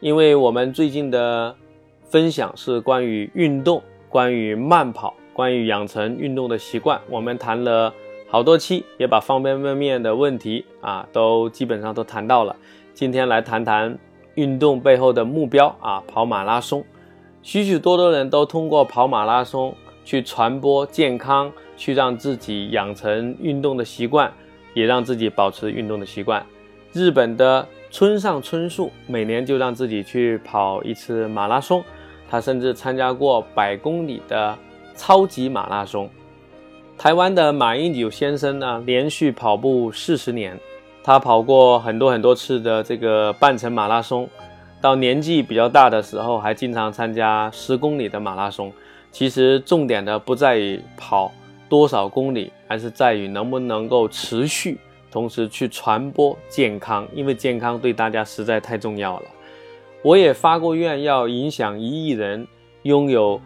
因为我们最近的分享是关于运动，关于慢跑，关于养成运动的习惯，我们谈了好多期，也把方方面面的问题啊都基本上都谈到了。今天来谈谈运动背后的目标啊，跑马拉松。许许多多人都通过跑马拉松去传播健康，去让自己养成运动的习惯，也让自己保持运动的习惯。日本的。村上春树每年就让自己去跑一次马拉松，他甚至参加过百公里的超级马拉松。台湾的马英九先生呢，连续跑步四十年，他跑过很多很多次的这个半程马拉松，到年纪比较大的时候，还经常参加十公里的马拉松。其实重点的不在于跑多少公里，而是在于能不能够持续。同时去传播健康，因为健康对大家实在太重要了。我也发过愿，要影响一亿人拥有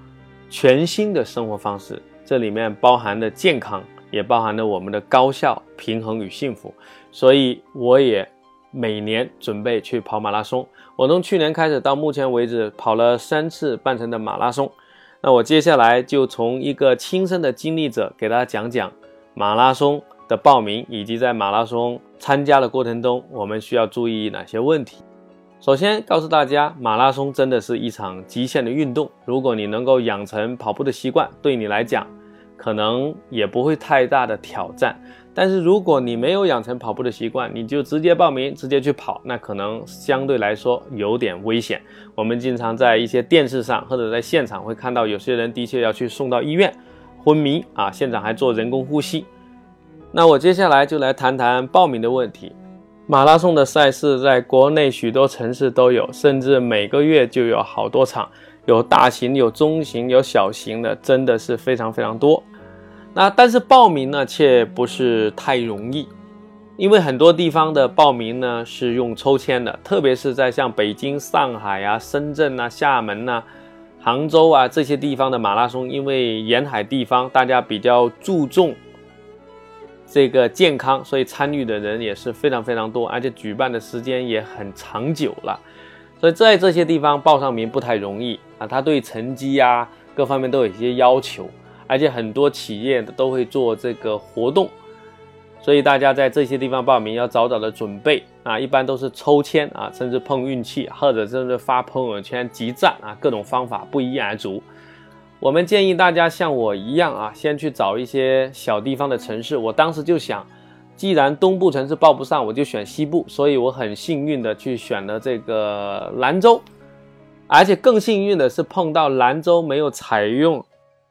全新的生活方式，这里面包含的健康，也包含了我们的高效、平衡与幸福。所以我也每年准备去跑马拉松。我从去年开始到目前为止跑了三次半程的马拉松。那我接下来就从一个亲身的经历者给大家讲讲马拉松。的报名以及在马拉松参加的过程中，我们需要注意哪些问题？首先告诉大家，马拉松真的是一场极限的运动。如果你能够养成跑步的习惯，对你来讲可能也不会太大的挑战。但是如果你没有养成跑步的习惯，你就直接报名直接去跑，那可能相对来说有点危险。我们经常在一些电视上或者在现场会看到，有些人的确要去送到医院昏迷啊，现场还做人工呼吸。那我接下来就来谈谈报名的问题。马拉松的赛事在国内许多城市都有，甚至每个月就有好多场，有大型、有中型、有小型的，真的是非常非常多。那但是报名呢，却不是太容易，因为很多地方的报名呢是用抽签的，特别是在像北京、上海啊、深圳啊、厦门呐、杭州啊这些地方的马拉松，因为沿海地方大家比较注重。这个健康，所以参与的人也是非常非常多，而且举办的时间也很长久了，所以在这些地方报上名不太容易啊。他对成绩呀各方面都有一些要求，而且很多企业都会做这个活动，所以大家在这些地方报名要早早的准备啊。一般都是抽签啊，甚至碰运气，或者甚至发朋友圈集赞啊，各种方法不一而足。我们建议大家像我一样啊，先去找一些小地方的城市。我当时就想，既然东部城市报不上，我就选西部。所以我很幸运的去选了这个兰州，而且更幸运的是碰到兰州没有采用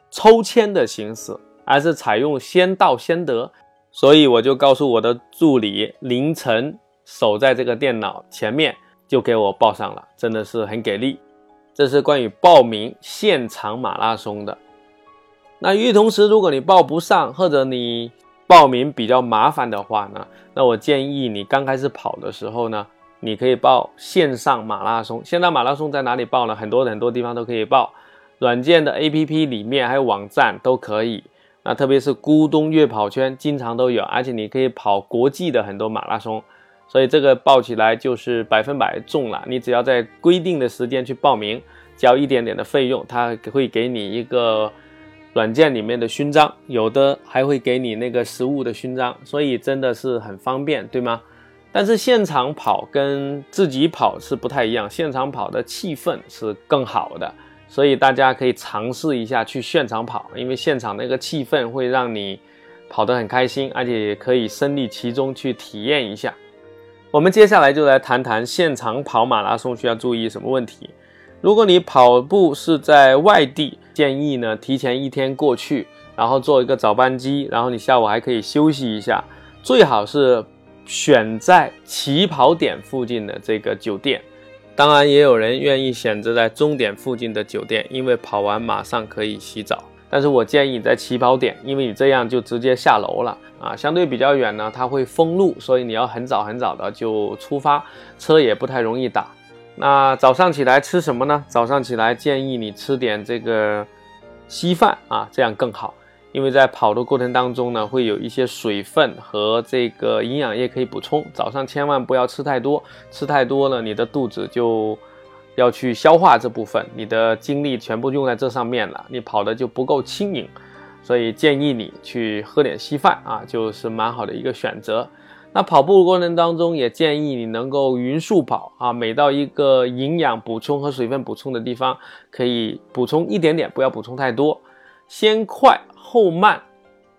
抽签的形式，而是采用先到先得。所以我就告诉我的助理，凌晨守在这个电脑前面，就给我报上了，真的是很给力。这是关于报名现场马拉松的。那与此同时，如果你报不上，或者你报名比较麻烦的话呢，那我建议你刚开始跑的时候呢，你可以报线上马拉松。线上马拉松在哪里报呢？很多很多地方都可以报，软件的 APP 里面还有网站都可以。那特别是咕咚月跑圈经常都有，而且你可以跑国际的很多马拉松。所以这个报起来就是百分百中了。你只要在规定的时间去报名，交一点点的费用，他会给你一个软件里面的勋章，有的还会给你那个实物的勋章。所以真的是很方便，对吗？但是现场跑跟自己跑是不太一样，现场跑的气氛是更好的，所以大家可以尝试一下去现场跑，因为现场那个气氛会让你跑得很开心，而且也可以身历其中去体验一下。我们接下来就来谈谈现场跑马拉松需要注意什么问题。如果你跑步是在外地，建议呢提前一天过去，然后坐一个早班机，然后你下午还可以休息一下。最好是选在起跑点附近的这个酒店，当然，也有人愿意选择在终点附近的酒店，因为跑完马上可以洗澡。但是我建议你在起跑点，因为你这样就直接下楼了啊。相对比较远呢，它会封路，所以你要很早很早的就出发，车也不太容易打。那早上起来吃什么呢？早上起来建议你吃点这个稀饭啊，这样更好。因为在跑的过程当中呢，会有一些水分和这个营养液可以补充。早上千万不要吃太多，吃太多了，你的肚子就要去消化这部分，你的精力全部用在这上面了，你跑的就不够轻盈。所以建议你去喝点稀饭啊，就是蛮好的一个选择。那跑步过程当中也建议你能够匀速跑啊，每到一个营养补充和水分补充的地方，可以补充一点点，不要补充太多，先快。后慢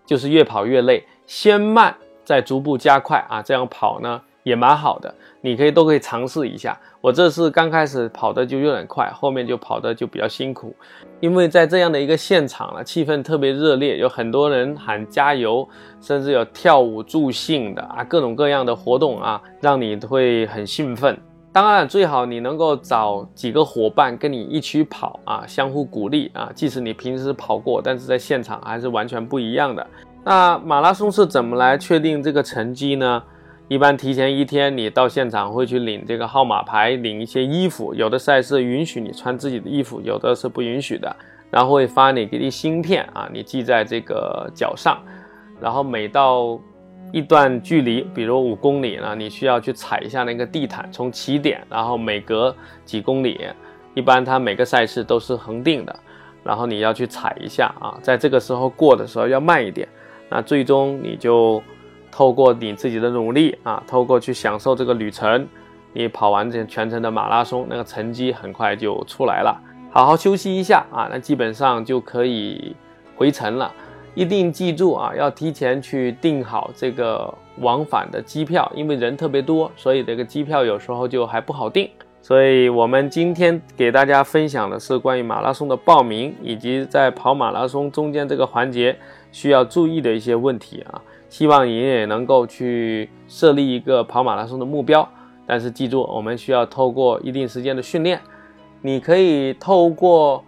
就是越跑越累，先慢再逐步加快啊，这样跑呢也蛮好的，你可以都可以尝试一下。我这次刚开始跑的就有点快，后面就跑的就比较辛苦，因为在这样的一个现场呢，气氛特别热烈，有很多人喊加油，甚至有跳舞助兴的啊，各种各样的活动啊，让你会很兴奋。当然，最好你能够找几个伙伴跟你一起跑啊，相互鼓励啊。即使你平时跑过，但是在现场还是完全不一样的。那马拉松是怎么来确定这个成绩呢？一般提前一天，你到现场会去领这个号码牌，领一些衣服。有的赛事允许你穿自己的衣服，有的是不允许的。然后会发你给你芯片啊，你系在这个脚上，然后每到一段距离，比如五公里呢，你需要去踩一下那个地毯，从起点，然后每隔几公里，一般它每个赛事都是恒定的，然后你要去踩一下啊，在这个时候过的时候要慢一点，那最终你就透过你自己的努力啊，透过去享受这个旅程，你跑完这全程的马拉松，那个成绩很快就出来了。好好休息一下啊，那基本上就可以回程了。一定记住啊，要提前去订好这个往返的机票，因为人特别多，所以这个机票有时候就还不好订。所以我们今天给大家分享的是关于马拉松的报名，以及在跑马拉松中间这个环节需要注意的一些问题啊。希望你也能够去设立一个跑马拉松的目标，但是记住，我们需要透过一定时间的训练，你可以透过。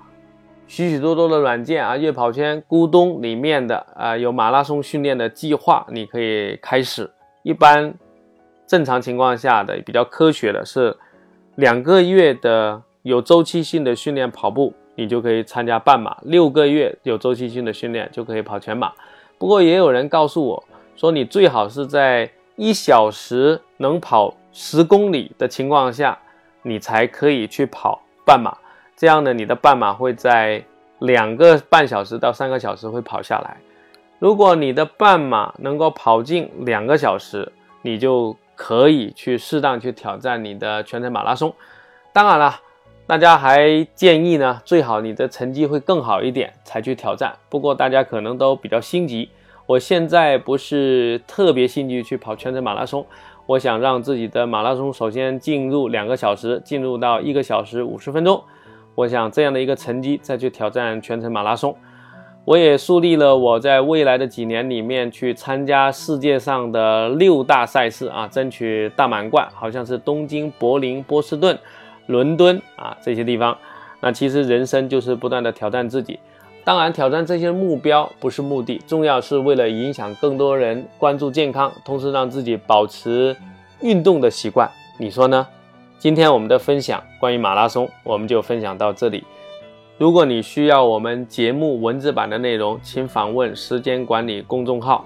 许许多多的软件啊，悦跑圈、咕咚里面的啊，有马拉松训练的计划，你可以开始。一般正常情况下的比较科学的是两个月的有周期性的训练跑步，你就可以参加半马；六个月有周期性的训练就可以跑全马。不过也有人告诉我说，你最好是在一小时能跑十公里的情况下，你才可以去跑半马。这样呢，你的半马会在两个半小时到三个小时会跑下来。如果你的半马能够跑进两个小时，你就可以去适当去挑战你的全程马拉松。当然了，大家还建议呢，最好你的成绩会更好一点才去挑战。不过大家可能都比较心急，我现在不是特别兴趣去跑全程马拉松，我想让自己的马拉松首先进入两个小时，进入到一个小时五十分钟。我想这样的一个成绩再去挑战全程马拉松，我也树立了我在未来的几年里面去参加世界上的六大赛事啊，争取大满贯，好像是东京、柏林、波士顿、伦敦啊这些地方。那其实人生就是不断的挑战自己，当然挑战这些目标不是目的，重要是为了影响更多人关注健康，同时让自己保持运动的习惯。你说呢？今天我们的分享关于马拉松，我们就分享到这里。如果你需要我们节目文字版的内容，请访问时间管理公众号，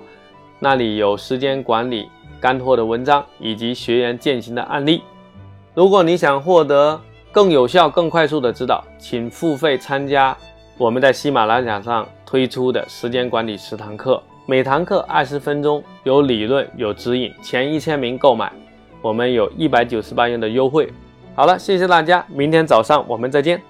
那里有时间管理干货的文章以及学员践行的案例。如果你想获得更有效、更快速的指导，请付费参加我们在喜马拉雅上推出的时间管理十堂课，每堂课二十分钟，有理论有指引，前一千名购买。我们有一百九十八元的优惠。好了，谢谢大家，明天早上我们再见。